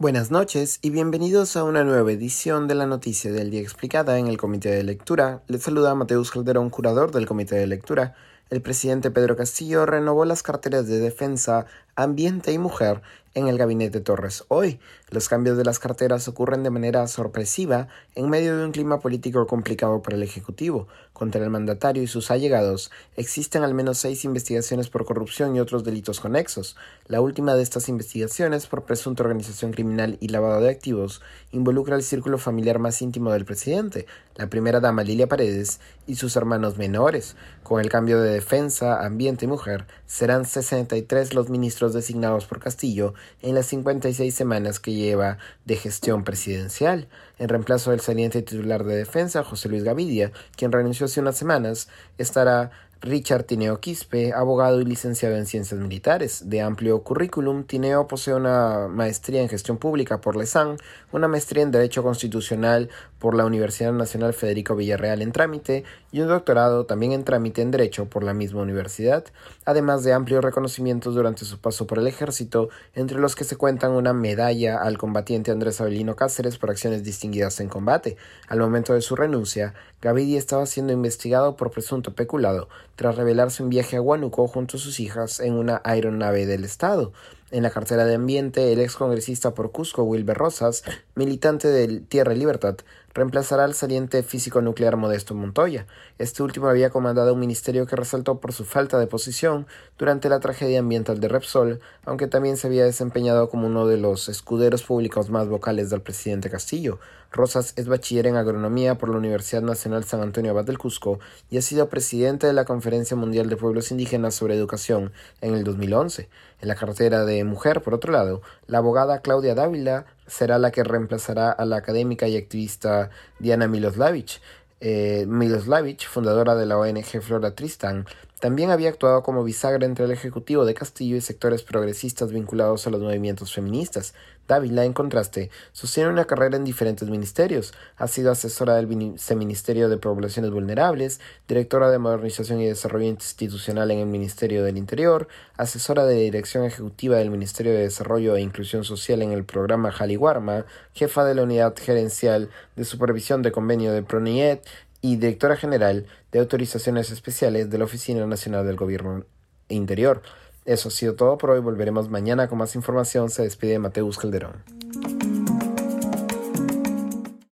Buenas noches y bienvenidos a una nueva edición de la Noticia del Día Explicada en el Comité de Lectura. Les saluda Mateus Calderón, curador del Comité de Lectura. El presidente Pedro Castillo renovó las carteras de Defensa, Ambiente y Mujer en el gabinete Torres. Hoy, los cambios de las carteras ocurren de manera sorpresiva en medio de un clima político complicado para el Ejecutivo. Contra el mandatario y sus allegados existen al menos seis investigaciones por corrupción y otros delitos conexos. La última de estas investigaciones, por presunta organización criminal y lavado de activos, involucra al círculo familiar más íntimo del presidente, la primera dama Lilia Paredes y sus hermanos menores. Con el cambio de defensa, ambiente y mujer, serán 63 los ministros designados por Castillo en las 56 semanas que lleva de gestión presidencial, en reemplazo del saliente titular de defensa, José Luis Gavidia, quien renunció hace unas semanas, estará Richard Tineo Quispe, abogado y licenciado en Ciencias Militares. De amplio currículum, Tineo posee una maestría en Gestión Pública por LESAN, una maestría en Derecho Constitucional por la Universidad Nacional Federico Villarreal en trámite y un doctorado también en trámite en Derecho por la misma universidad, además de amplios reconocimientos durante su paso por el ejército, entre los que se cuentan una medalla al combatiente Andrés Avelino Cáceres por acciones distinguidas en combate. Al momento de su renuncia, Gavidia estaba siendo investigado por presunto peculado, tras revelarse un viaje a Huánuco junto a sus hijas en una aeronave del Estado. En la cartera de Ambiente, el ex congresista por Cusco, Wilber Rosas, militante de Tierra y Libertad, reemplazará al saliente físico nuclear Modesto Montoya. Este último había comandado un ministerio que resaltó por su falta de posición durante la tragedia ambiental de Repsol, aunque también se había desempeñado como uno de los escuderos públicos más vocales del presidente Castillo. Rosas es bachiller en agronomía por la Universidad Nacional San Antonio Abad del Cusco y ha sido presidente de la Conferencia Mundial de Pueblos Indígenas sobre Educación en el 2011. En la cartera de mujer, por otro lado, la abogada Claudia Dávila será la que reemplazará a la académica y activista Diana Miloslavich. Eh, Miloslavich, fundadora de la ONG Flora Tristan, también había actuado como bisagra entre el Ejecutivo de Castillo y sectores progresistas vinculados a los movimientos feministas. Dávila, en contraste, sostiene una carrera en diferentes ministerios. Ha sido asesora del Viceministerio de Poblaciones Vulnerables, directora de Modernización y Desarrollo Institucional en el Ministerio del Interior, asesora de Dirección Ejecutiva del Ministerio de Desarrollo e Inclusión Social en el programa Jaliwarma, jefa de la Unidad Gerencial de Supervisión de Convenio de PRONIET y directora general de autorizaciones especiales de la Oficina Nacional del Gobierno Interior. Eso ha sido todo por hoy. Volveremos mañana con más información. Se despide Mateus Calderón.